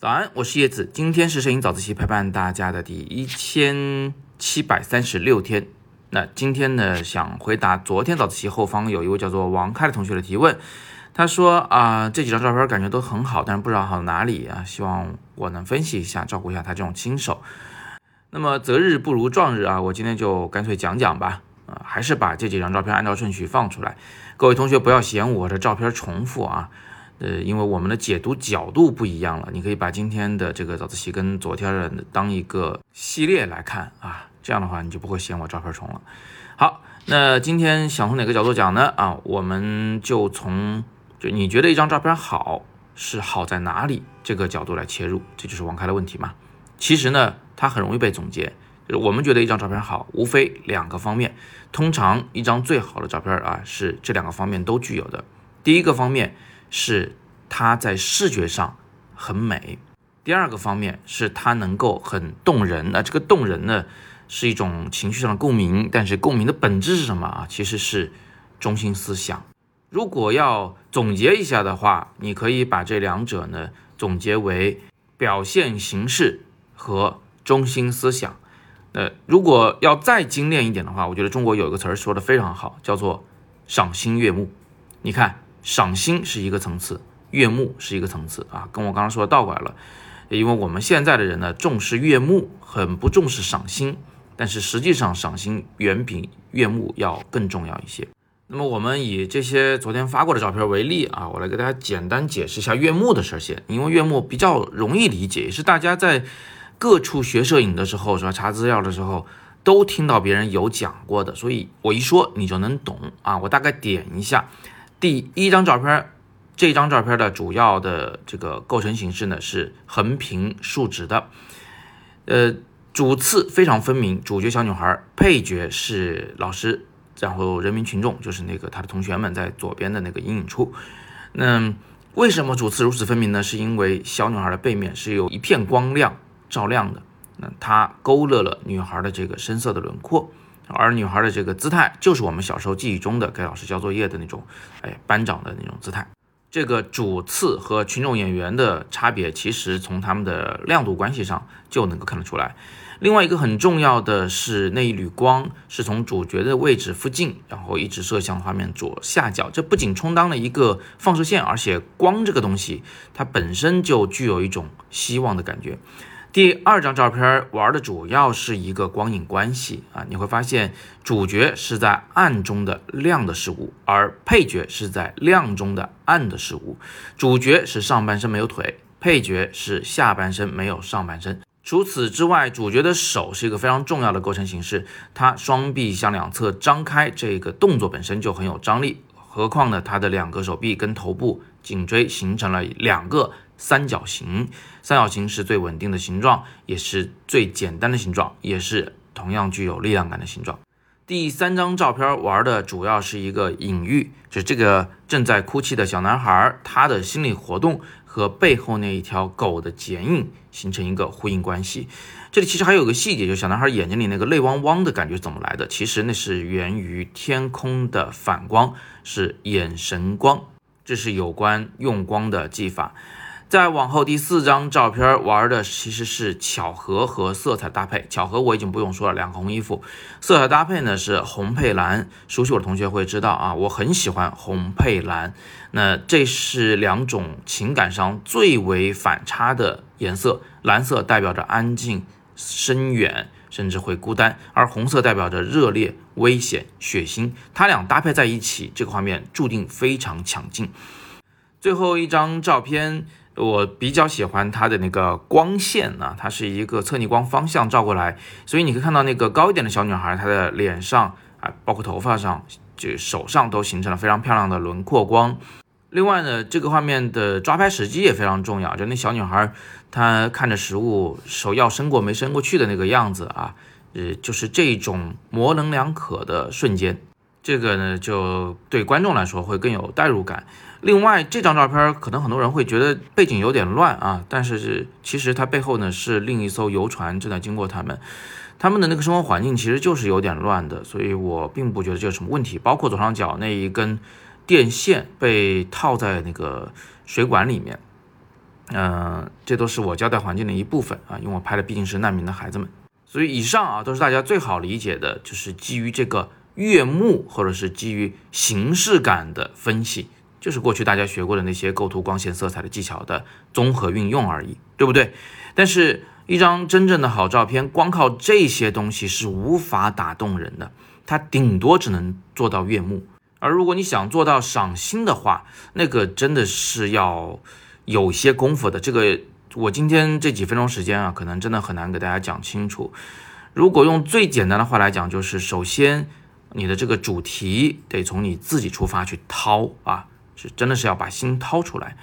早安，我是叶子。今天是摄影早自习陪伴大家的第一千七百三十六天。那今天呢，想回答昨天早自习后方有一位叫做王开的同学的提问。他说啊，这几张照片感觉都很好，但是不知道好哪里啊，希望我能分析一下，照顾一下他这种新手。那么择日不如撞日啊，我今天就干脆讲讲吧。啊，还是把这几张照片按照顺序放出来。各位同学不要嫌我的照片重复啊。呃，因为我们的解读角度不一样了，你可以把今天的这个早自习跟昨天的当一个系列来看啊，这样的话你就不会嫌我照片重了。好，那今天想从哪个角度讲呢？啊，我们就从就你觉得一张照片好是好在哪里这个角度来切入，这就是王开的问题嘛。其实呢，它很容易被总结，就是我们觉得一张照片好，无非两个方面。通常一张最好的照片啊，是这两个方面都具有的。第一个方面。是它在视觉上很美，第二个方面是它能够很动人。那这个动人呢，是一种情绪上的共鸣，但是共鸣的本质是什么啊？其实是中心思想。如果要总结一下的话，你可以把这两者呢总结为表现形式和中心思想。呃如果要再精炼一点的话，我觉得中国有一个词儿说的非常好，叫做赏心悦目。你看。赏心是一个层次，悦目是一个层次啊，跟我刚刚说的倒过来了。因为我们现在的人呢，重视悦目，很不重视赏心。但是实际上，赏心远比悦目要更重要一些。那么我们以这些昨天发过的照片为例啊，我来给大家简单解释一下悦目的事儿先。因为悦目比较容易理解，也是大家在各处学摄影的时候，是吧？查资料的时候都听到别人有讲过的，所以我一说你就能懂啊。我大概点一下。第一张照片，这张照片的主要的这个构成形式呢是横平竖直的，呃，主次非常分明，主角小女孩，配角是老师，然后人民群众就是那个他的同学们在左边的那个阴影处。那为什么主次如此分明呢？是因为小女孩的背面是有一片光亮照亮的，那它勾勒了女孩的这个深色的轮廓。而女孩的这个姿态，就是我们小时候记忆中的给老师交作业的那种，哎，班长的那种姿态。这个主次和群众演员的差别，其实从他们的亮度关系上就能够看得出来。另外一个很重要的是，那一缕光是从主角的位置附近，然后一直射向画面左下角。这不仅充当了一个放射线，而且光这个东西，它本身就具有一种希望的感觉。第二张照片玩的主要是一个光影关系啊，你会发现主角是在暗中的亮的事物，而配角是在亮中的暗的事物。主角是上半身没有腿，配角是下半身没有上半身。除此之外，主角的手是一个非常重要的构成形式，他双臂向两侧张开，这个动作本身就很有张力。何况呢，他的两个手臂跟头部、颈椎形成了两个。三角形，三角形是最稳定的形状，也是最简单的形状，也是同样具有力量感的形状。第三张照片玩的主要是一个隐喻，就是这个正在哭泣的小男孩，他的心理活动和背后那一条狗的剪影形成一个呼应关系。这里其实还有个细节，就是小男孩眼睛里那个泪汪汪的感觉怎么来的？其实那是源于天空的反光，是眼神光，这是有关用光的技法。再往后第四张照片玩的其实是巧合和色彩搭配。巧合我已经不用说了，两个红衣服。色彩搭配呢是红配蓝，熟悉我的同学会知道啊，我很喜欢红配蓝。那这是两种情感上最为反差的颜色。蓝色代表着安静、深远，甚至会孤单；而红色代表着热烈、危险、血腥。它俩搭配在一起，这个画面注定非常抢镜。最后一张照片。我比较喜欢它的那个光线啊，它是一个侧逆光方向照过来，所以你可以看到那个高一点的小女孩，她的脸上啊，包括头发上，就手上都形成了非常漂亮的轮廓光。另外呢，这个画面的抓拍时机也非常重要，就那小女孩她看着食物，手要伸过没伸过去的那个样子啊，呃，就是这种模棱两可的瞬间。这个呢，就对观众来说会更有代入感。另外，这张照片可能很多人会觉得背景有点乱啊，但是其实它背后呢是另一艘游船正在经过他们，他们的那个生活环境其实就是有点乱的，所以我并不觉得这有什么问题。包括左上角那一根电线被套在那个水管里面，嗯，这都是我交代环境的一部分啊，因为我拍的毕竟是难民的孩子们，所以以上啊都是大家最好理解的，就是基于这个悦目或者是基于形式感的分析，就是过去大家学过的那些构图、光线、色彩的技巧的综合运用而已，对不对？但是，一张真正的好照片，光靠这些东西是无法打动人的，它顶多只能做到悦目。而如果你想做到赏心的话，那个真的是要有些功夫的。这个我今天这几分钟时间啊，可能真的很难给大家讲清楚。如果用最简单的话来讲，就是首先你的这个主题得从你自己出发去掏啊，是真的是要把心掏出来。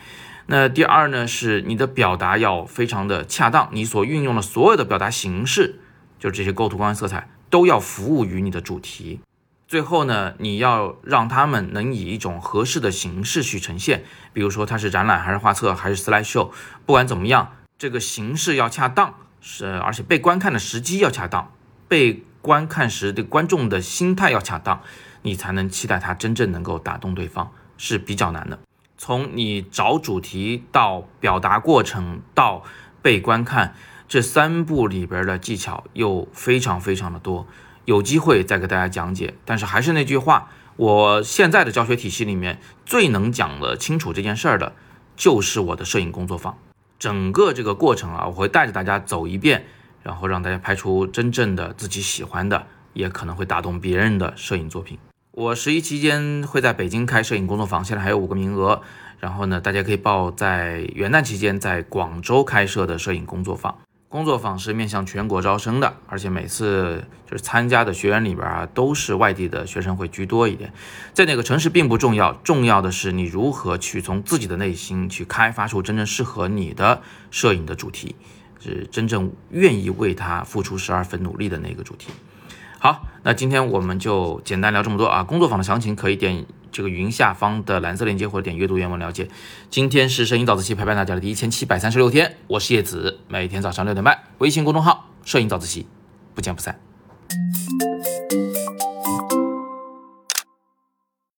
那第二呢，是你的表达要非常的恰当，你所运用的所有的表达形式，就是这些构图、光、色彩，都要服务于你的主题。最后呢，你要让他们能以一种合适的形式去呈现，比如说它是展览还是画册还是 slide show，不管怎么样，这个形式要恰当，是而且被观看的时机要恰当，被观看时的观众的心态要恰当，你才能期待它真正能够打动对方，是比较难的。从你找主题到表达过程到被观看，这三步里边的技巧又非常非常的多。有机会再给大家讲解，但是还是那句话，我现在的教学体系里面最能讲得清楚这件事儿的，就是我的摄影工作坊。整个这个过程啊，我会带着大家走一遍，然后让大家拍出真正的自己喜欢的，也可能会打动别人的摄影作品。我十一期间会在北京开摄影工作坊，现在还有五个名额，然后呢，大家可以报在元旦期间在广州开设的摄影工作坊。工作坊是面向全国招生的，而且每次就是参加的学员里边啊，都是外地的学生会居多一点。在哪个城市并不重要，重要的是你如何去从自己的内心去开发出真正适合你的摄影的主题，是真正愿意为它付出十二分努力的那个主题。好，那今天我们就简单聊这么多啊。工作坊的详情可以点这个云下方的蓝色链接，或者点阅读原文了解。今天是摄影早自习陪伴大家的第一千七百三十六天，我是叶子，每天早上六点半，微信公众号“摄影早自习”，不见不散。